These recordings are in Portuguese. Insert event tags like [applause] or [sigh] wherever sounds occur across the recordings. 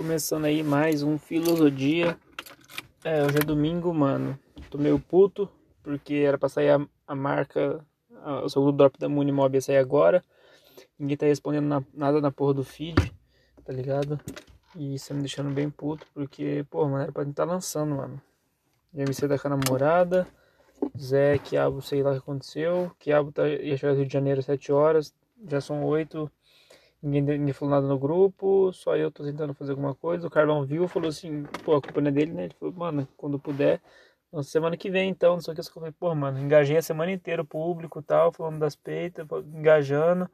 Começando aí mais um Filosofia. É, hoje é domingo, mano. Tô meio puto, porque era pra sair a, a marca, a, o segundo drop da Munimob ia sair agora. Ninguém tá respondendo na, nada na porra do feed, tá ligado? E isso tá me deixando bem puto, porque, pô, mano, era pra estar tá lançando, mano. MC da com a namorada, Zé, Quiabo, sei lá o que aconteceu. Quiabo tá, ia chegar no Rio de Janeiro às 7 horas, já são 8 Ninguém, ninguém falou nada no grupo, só eu tô tentando fazer alguma coisa. O Carlão viu falou assim, pô, a culpa não é dele, né? Ele falou, mano, quando puder, semana que vem então, não sei o que. Eu falei, pô, mano, engajei a semana inteira o público tal, falando das peitas, engajando.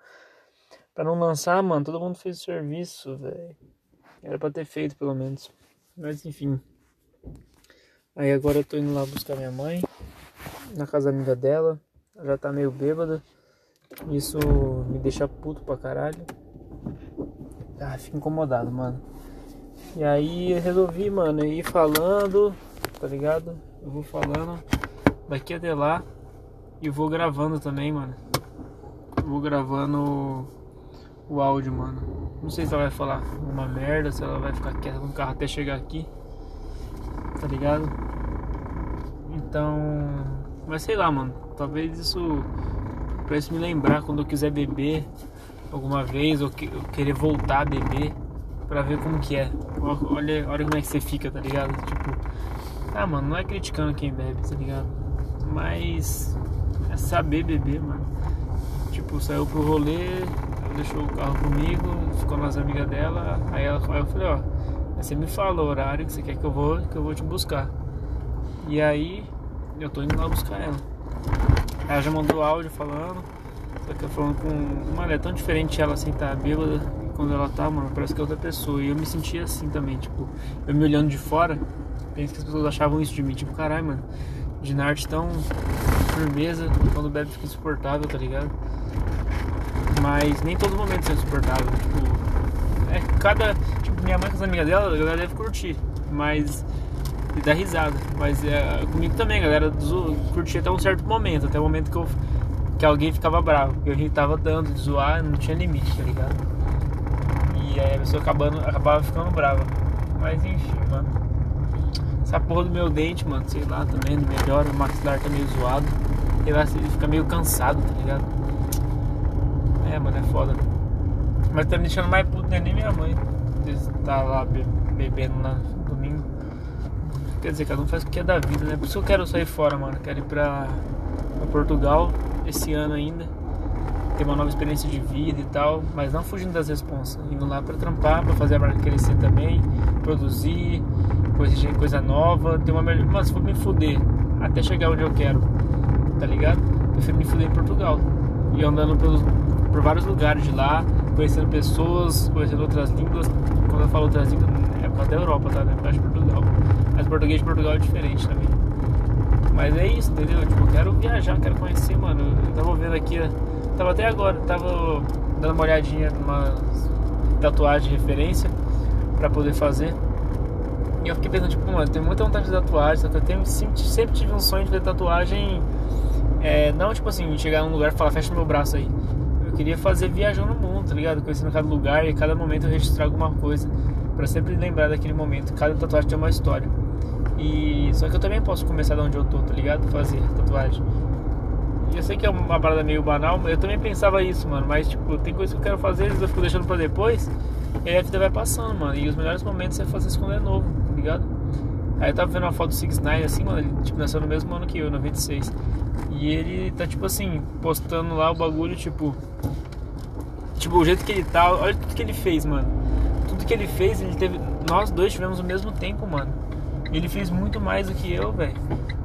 Pra não lançar, mano, todo mundo fez o serviço, velho. Era pra ter feito, pelo menos. Mas, enfim. Aí agora eu tô indo lá buscar minha mãe, na casa amiga dela. Ela já tá meio bêbada. Isso me deixa puto pra caralho. Ah, fico incomodado, mano. E aí eu resolvi, mano, ir falando, tá ligado? Eu vou falando daqui até lá e vou gravando também, mano. Vou gravando o áudio, mano. Não sei se ela vai falar uma merda, se ela vai ficar quieta no carro até chegar aqui. Tá ligado? Então, mas sei lá, mano. Talvez isso pra isso me lembrar quando eu quiser beber alguma vez ou, que, ou querer voltar a beber pra ver como que é. Olha, olha como é que você fica, tá ligado? Tipo, ah, mano, não é criticando quem bebe, tá ligado? Mas é saber beber, mano. Tipo, saiu pro rolê, deixou o carro comigo, ficou nas amigas dela, aí, ela, aí eu falei, ó, você me fala o horário que você quer que eu vou, que eu vou te buscar. E aí eu tô indo lá buscar ela. Ela já mandou áudio falando. Só que eu falando com. Mano, é tão diferente ela assim, tá bêbada. Quando ela tá, mano, parece que é outra pessoa. E eu me sentia assim também, tipo, eu me olhando de fora, penso que as pessoas achavam isso de mim. Tipo, caralho, mano, Dinarte tão firmeza, quando bebe fica insuportável, tá ligado? Mas nem todo momento é insuportável. Tipo, é cada. Tipo, minha mãe com as amigas dela, a galera deve curtir. Mas e dar risada. Mas é, comigo também, galera curtia até um certo momento, até o momento que, eu, que alguém ficava bravo. Porque a gente tava dando de zoar, não tinha limite, tá ligado? E aí a pessoa acabando, acabava ficando brava. Mas enfim, mano. Essa porra do meu dente, mano, sei lá também, não melhora, o maxilar tá meio zoado. Ele fica meio cansado, tá ligado? É, mano, é foda. Mas tá me deixando mais puto, né? nem minha mãe. Tá lá bebendo na domingo. Quer dizer, cada um faz o que é da vida, né? Por isso eu quero sair fora, mano. Quero ir pra, pra Portugal esse ano ainda. Ter uma nova experiência de vida e tal. Mas não fugindo das responsas. Indo lá pra trampar, pra fazer a marca crescer também. Produzir, coisa, coisa nova. Ter uma melhor. Mas for me fuder até chegar onde eu quero, tá ligado? Prefiro me fuder em Portugal. E andando por, por vários lugares de lá, conhecendo pessoas, conhecendo outras línguas. Quando eu falo outras línguas, é até a Europa, tá? Né? de Portugal. Mas português de Portugal é diferente também. Mas é isso, entendeu? Tipo, eu quero viajar, quero conhecer, mano. Eu tava vendo aqui, tava até agora, tava dando uma olhadinha numa tatuagem de referência pra poder fazer. E eu fiquei pensando, tipo, mano, tem muita vontade de tatuagem, eu tenho, sempre, sempre tive um sonho de fazer tatuagem. É, não tipo assim, chegar num lugar e falar, fecha meu braço aí. Eu queria fazer viajando no mundo, tá ligado? Conhecendo cada lugar e cada momento eu registrar alguma coisa. Pra sempre lembrar daquele momento. Cada tatuagem tem uma história. E só que eu também posso começar de onde eu tô, tá ligado? Fazer tatuagem. Eu sei que é uma parada meio banal, mas eu também pensava isso, mano. Mas tipo, tem coisas que eu quero fazer, eu fico deixando pra depois. E aí a vida vai passando, mano. E os melhores momentos é fazer isso quando é novo, tá ligado? Aí eu tava vendo uma foto do 6 9 assim, mano, ele tipo, nasceu no mesmo ano que eu, 96. E ele tá tipo assim, postando lá o bagulho, tipo. Tipo, o jeito que ele tá, olha tudo que ele fez, mano. Tudo que ele fez, ele teve. Nós dois tivemos o mesmo tempo, mano. Ele fez muito mais do que eu, velho.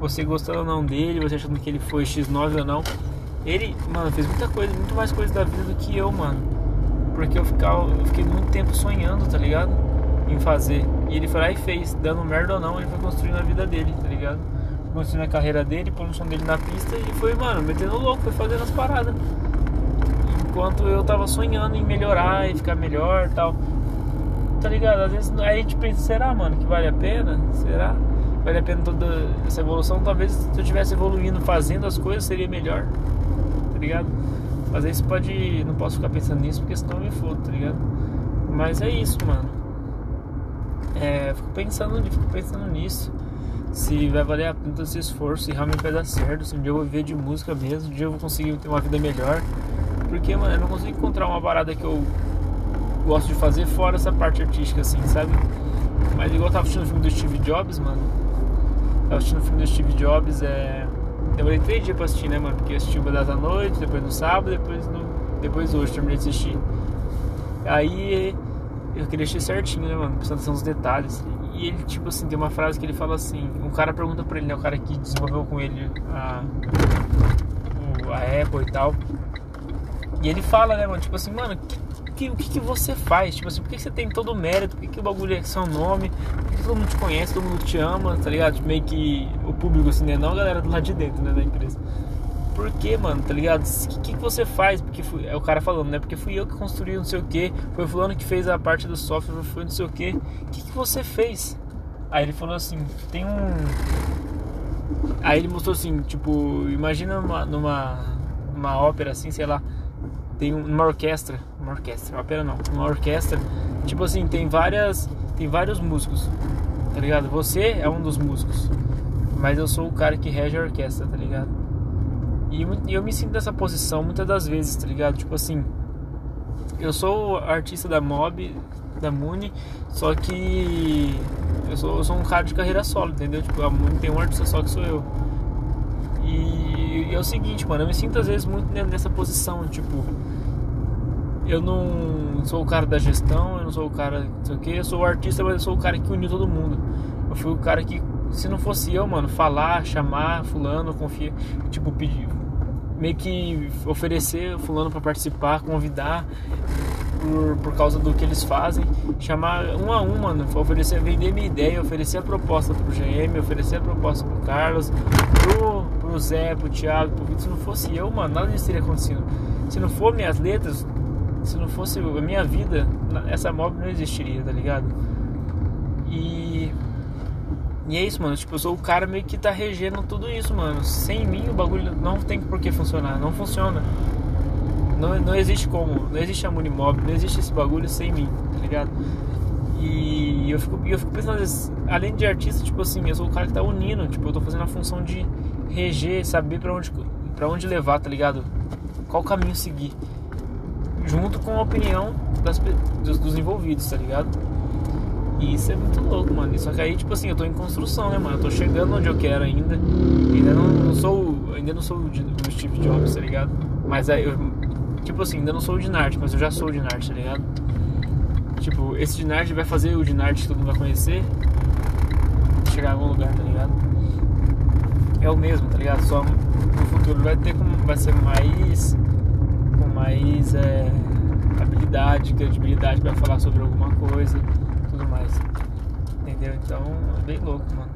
Você gostando ou não dele, você achando que ele foi X9 ou não. Ele, mano, fez muita coisa, muito mais coisa da vida do que eu, mano. Porque eu, ficava, eu fiquei muito tempo sonhando, tá ligado? Em fazer. E ele foi lá e fez. Dando merda ou não, ele foi construindo a vida dele, tá ligado? Construindo a carreira dele, pondo o som dele na pista e foi, mano, metendo louco, foi fazendo as paradas. Enquanto eu tava sonhando em melhorar e ficar melhor tal tá ligado? Às vezes a gente pensa, será, mano, que vale a pena? Será? Vale a pena toda essa evolução? Talvez se eu estivesse evoluindo, fazendo as coisas, seria melhor, tá ligado? Mas aí você pode. Não posso ficar pensando nisso porque senão eu me fodo, tá ligado? Mas é isso, mano. é, fico pensando, fico pensando nisso. Se vai valer a pena esse esforço, se realmente vai dar certo, se um dia eu vou viver de música mesmo, um dia eu vou conseguir ter uma vida melhor. Porque, mano, eu não consigo encontrar uma parada que eu gosto de fazer fora essa parte artística, assim, sabe? Mas igual eu tava assistindo o filme do Steve Jobs, mano. Tava assistindo o filme do Steve Jobs, é. Demorei três dias pra assistir, né, mano? Porque assisti uma das da noite, depois no sábado, depois no. Depois hoje terminei de assistir. Aí eu queria assistir certinho, né, mano? Prestando atenção nos detalhes. E ele, tipo assim, tem uma frase que ele fala assim: um cara pergunta pra ele, né? O cara que desenvolveu com ele a, a Apple e tal. E ele fala, né, mano? Tipo assim, mano, que, o que, que você faz? Tipo assim, por que você tem todo o mérito? Por que, que o bagulho é seu nome? Por que todo mundo te conhece, todo mundo te ama, tá ligado? Tipo, meio que o público, assim, né? Não a galera do lado de dentro, né, da empresa. Por que, mano, tá ligado? O que, que, que, você faz? Porque fui, é o cara falando, né? Porque fui eu que construí não sei o que, foi fulano que fez a parte do software, foi não sei o que. O que, que você fez? Aí ele falou assim, tem um. Aí ele mostrou assim, tipo, imagina numa, numa, numa ópera assim, sei lá, tem uma orquestra, uma orquestra, ópera não, uma orquestra, tipo assim, tem várias, tem vários músicos, tá ligado? Você é um dos músicos, mas eu sou o cara que rege a orquestra, tá ligado? E eu me sinto nessa posição muitas das vezes, tá ligado? Tipo assim, eu sou artista da Mob, da Muni, só que eu sou, eu sou um cara de carreira solo, entendeu? Tipo, a Muni tem um artista só que sou eu. E, é o seguinte, mano, eu me sinto às vezes muito nessa posição, tipo, eu não sou o cara da gestão, eu não sou o cara, não sei o que, eu sou o artista, mas eu sou o cara que uniu todo mundo. Eu fui o cara que, se não fosse eu, mano, falar, chamar fulano, confia, tipo, pedir, meio que oferecer fulano para participar, convidar por, por causa do que eles fazem, chamar um a um, mano, oferecer, vender minha ideia, oferecer a proposta pro GM, oferecer a proposta pro Carlos, pro, pro Zé, pro Thiago, pro Vitor. Se não fosse eu, mano, nada disso teria acontecido. Se não for minhas letras, se não fosse a minha vida, essa mob não existiria, tá ligado? E e é isso, mano. Tipo, eu sou o cara meio que tá regendo tudo isso, mano. Sem mim o bagulho não tem por que funcionar. Não funciona. Não, não existe como. Não existe a Munimob. Não existe esse bagulho sem mim, tá ligado? E eu fico, eu fico pensando, além de artista, tipo assim, eu sou o cara que tá unindo. Tipo, eu tô fazendo a função de reger, saber pra onde, pra onde levar, tá ligado? Qual caminho seguir. Junto com a opinião das, dos, dos envolvidos, tá ligado? E isso é muito louco, mano. Só que aí, tipo assim, eu tô em construção, né, mano? Eu tô chegando onde eu quero ainda. Ainda não, não sou. Ainda não sou o, Steve Jobs, tá ligado? Mas aí eu. Tipo assim, ainda não sou o Dinart, mas eu já sou o Dinart, tá ligado? Tipo, esse Dinart vai fazer o Dinart que todo mundo vai conhecer chegar em algum lugar, tá ligado? É o mesmo, tá ligado? Só no futuro vai ter como. Vai ser mais. Com mais é, habilidade, credibilidade pra falar sobre alguma coisa tudo mais. Entendeu? Então é bem louco, mano.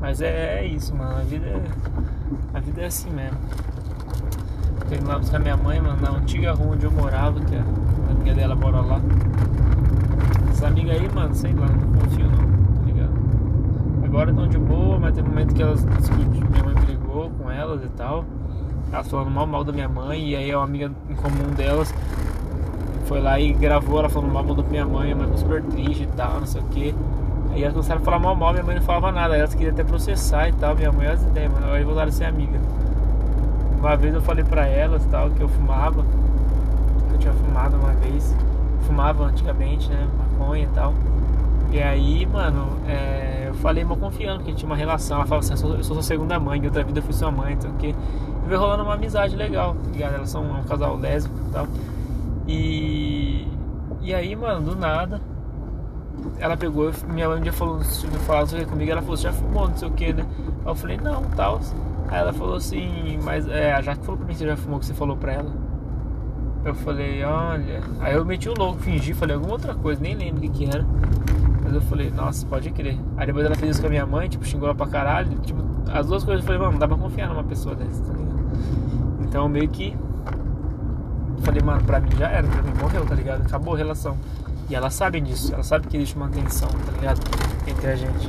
Mas é, é isso, mano. A vida é, a vida é assim mesmo. Tô indo lá buscar minha mãe, mano, na antiga rua onde eu morava, que a amiga dela mora lá. Essa amiga aí, mano, sei lá, não confio não, tá ligado? Agora estão de boa, mas tem um momento que elas discutiram, minha mãe brigou com elas e tal. Elas falando mal mal da minha mãe, e aí a amiga em comum delas foi lá e gravou ela falando mal da minha mãe, minha mãe ficou super triste e tal, não sei o que. Aí elas começaram a falar mal mal, minha mãe não falava nada, elas queriam até processar e tal, minha mãe as ideias, mano, aí voltaram a ser amiga. Uma vez eu falei pra elas tal, que eu fumava, que eu tinha fumado uma vez, fumava antigamente, né, maconha e tal. E aí, mano, é, eu falei mal confiando que tinha uma relação. Ela falava assim: eu sou, eu sou sua segunda mãe, em outra vida eu fui sua mãe, então que. E veio rolando uma amizade legal, tá ligado? Elas são um casal lésbico e tal. E, e aí, mano, do nada, ela pegou, minha mãe um dia falou, falou comigo, ela falou, já fumou, não sei o que, né? Eu falei, não, tal. Aí ela falou assim, mas é, a Jaque falou pra mim que você já fumou, que você falou pra ela. Eu falei, olha. Aí eu meti o louco, fingi, falei alguma outra coisa, nem lembro o que, que era. Mas eu falei, nossa, pode crer. Aí depois ela fez isso com a minha mãe, tipo, xingou ela pra caralho. Tipo, as duas coisas eu falei, mano, não dá pra confiar numa pessoa dessa, tá ligado? Então meio que falei, mano, pra mim já era, pra mim morreu, tá ligado? Acabou a relação. E elas sabem disso, elas sabem que existe uma tensão, tá ligado? Entre a gente.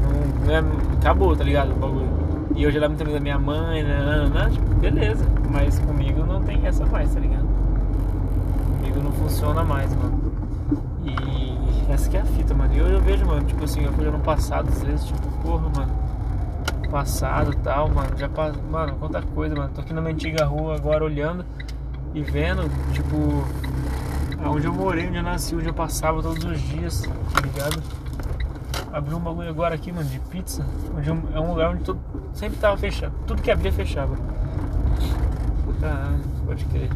Não, não é, acabou, tá ligado? O bagulho. E hoje ela me amiga da minha mãe, né? Tipo, beleza. Mas comigo tem essa mais, tá ligado? Comigo não funciona mais, mano. E essa que é a fita. mano. E eu, vejo, mano, tipo assim, eu fui ano passado, às vezes, tipo, porra, mano. Passado tal, mano. Já passa. Mano, quanta coisa, mano. Tô aqui na minha antiga rua agora olhando e vendo, tipo, aonde eu morei, onde eu nasci, onde eu passava todos os dias, tá ligado? Abriu um bagulho agora aqui, mano, de pizza. Onde eu, é um lugar onde tudo sempre tava fechado. Tudo que abria fechava. Caralho, pode crer.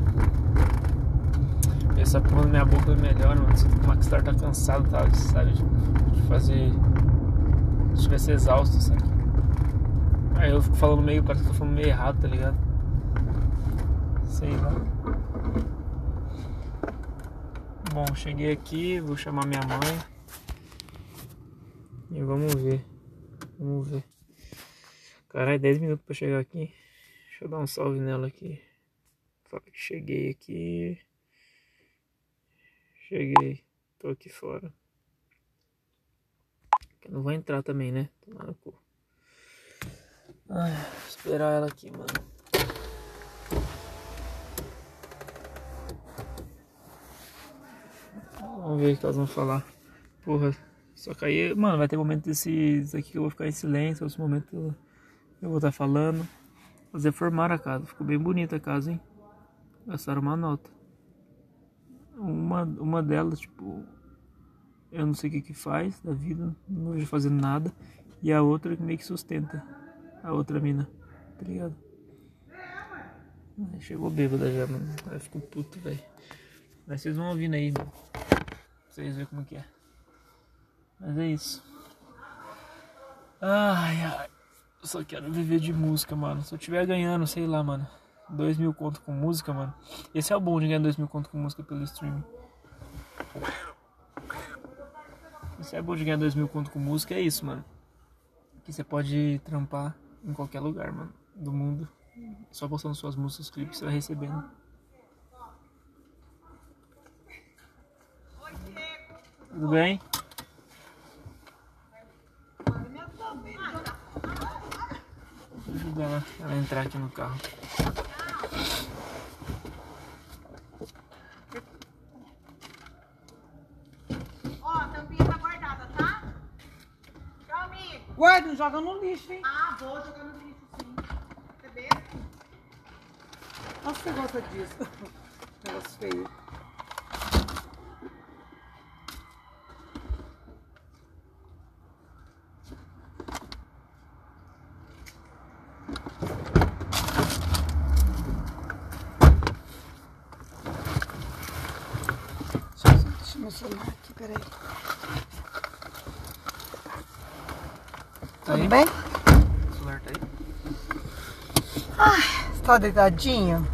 Essa porra na minha boca é melhor, mano. Sinto que o Maxstar tá cansado, tá? Sabe? De fazer. Se tivesse exausto, sabe? Aí eu fico falando meio, parece que eu tô falando meio errado, tá ligado? Sei lá. Bom, cheguei aqui, vou chamar minha mãe. E vamos ver. Vamos ver. Caralho, 10 minutos pra chegar aqui. Deixa eu dar um salve nela aqui. Cheguei aqui. Cheguei. Tô aqui fora. Eu não vou entrar também, né? Tomar no cu. Ai, vou esperar ela aqui, mano. Vamos ver o que elas vão falar. Porra, só que aí, mano, vai ter momento desses aqui que eu vou ficar em silêncio, outros momentos eu vou estar falando. Mas reformaram a casa, ficou bem bonita a casa, hein? Gastaram uma nota. Uma, uma delas, tipo, eu não sei o que que faz da vida, não vejo fazendo nada. E a outra que meio que sustenta a outra mina, tá ligado? Chegou bêbada já, mano. Aí ficou puto, velho. Mas vocês vão ouvindo aí, mano. Vocês verem como que é. Mas é isso. Ai, ai. Eu só quero viver de música, mano. Se eu tiver ganhando, sei lá, mano. Dois mil conto com música, mano. Esse é o bom de ganhar dois mil conto com música pelo streaming. Esse é bom de ganhar dois mil conto com música, é isso, mano. Que você pode trampar em qualquer lugar, mano. Do mundo. Só postando suas músicas, clipes, você vai recebendo. Tudo bem? Vou ajudar ela a entrar aqui no carro. Ó, a tampinha tá guardada, tá? Tchau, Guarda, não joga no lixo, hein? Ah, vou jogar no lixo, sim. Você vê? Nossa, você gosta disso. [laughs] Negócio feio. Deixa eu meu celular aqui, peraí. Tudo bem? O celular tá aí? Você tá deitadinho?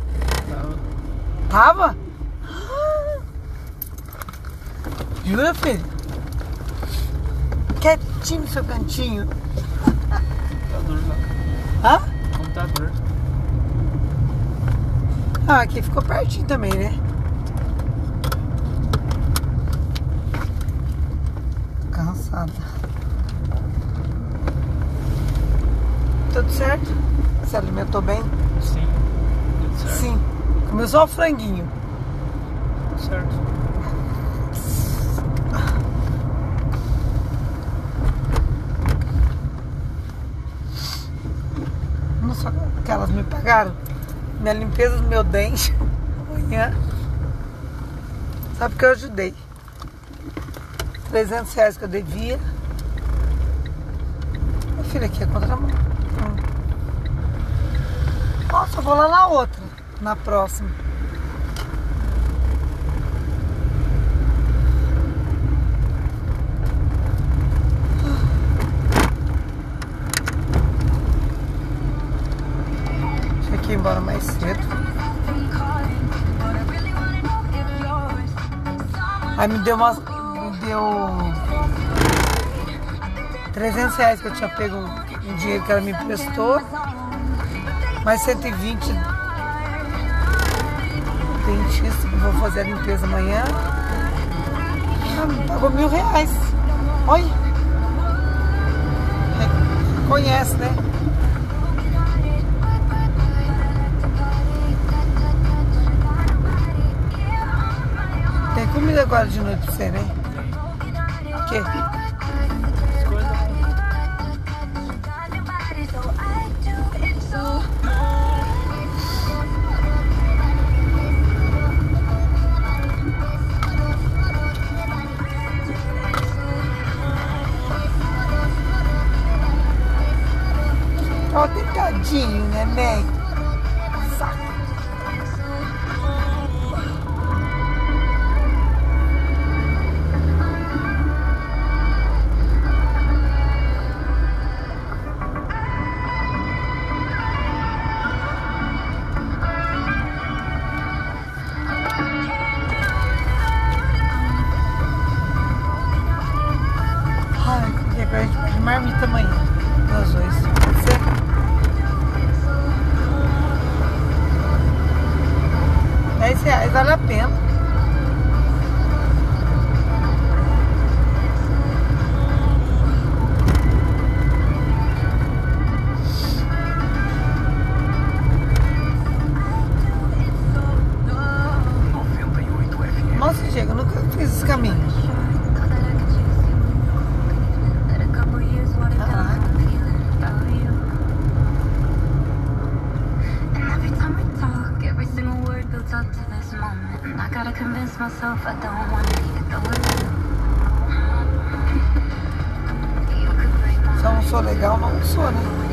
Tava. Tava? [gasps] Jura, filho? Quietinho no seu cantinho. Computador lá. Hã? Computador. Ah, aqui ficou pertinho também, né? Cansada. Tudo certo? Se alimentou bem? Sim. Tudo certo. Sim. Comeu só o franguinho. Tudo certo. Não só que elas me pagaram. Minha limpeza do meu dente [laughs] amanhã. Sabe que eu ajudei. 300 reais que eu devia. Meu filho, aqui é contramão. Eu vou lá na outra. Na próxima. Que ir embora mais cedo. Aí me deu umas. Me deu. 300 reais que eu tinha pego um dinheiro que ela me emprestou. Mais 120 dentista que vou fazer a limpeza amanhã. Ah, pagou mil reais. Olha. Re- Conhece, né? Tem comida agora de noite pra você, né? quê? Ó, deitadinho, neném. Saco. Ai, qualquer coisa a gente pede marmita amanhã. Nós dois. Vale a pena. Sou legal, não sou, né?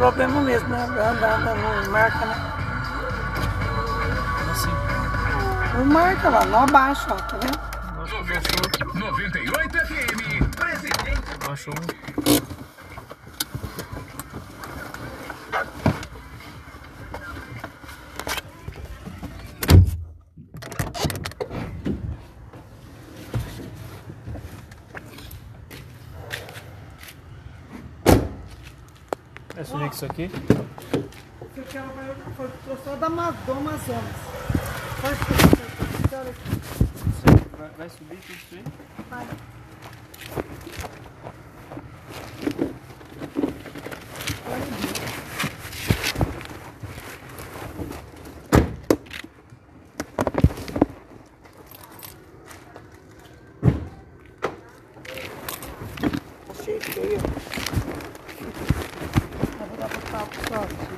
Problema mesmo, né? Anda, anda, não marca, né? Assim. Não marca lá, não abaixa, ó, tá vendo? Acho que baixou. 98 FM, presidente. Baixou isso aqui? Isso aqui ela vai, foi, só da do Amazonas. Olha aqui. Vai, vai subir tudo isso aí? Vai. Achei feio. Eu vou dar pra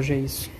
hoje é isso.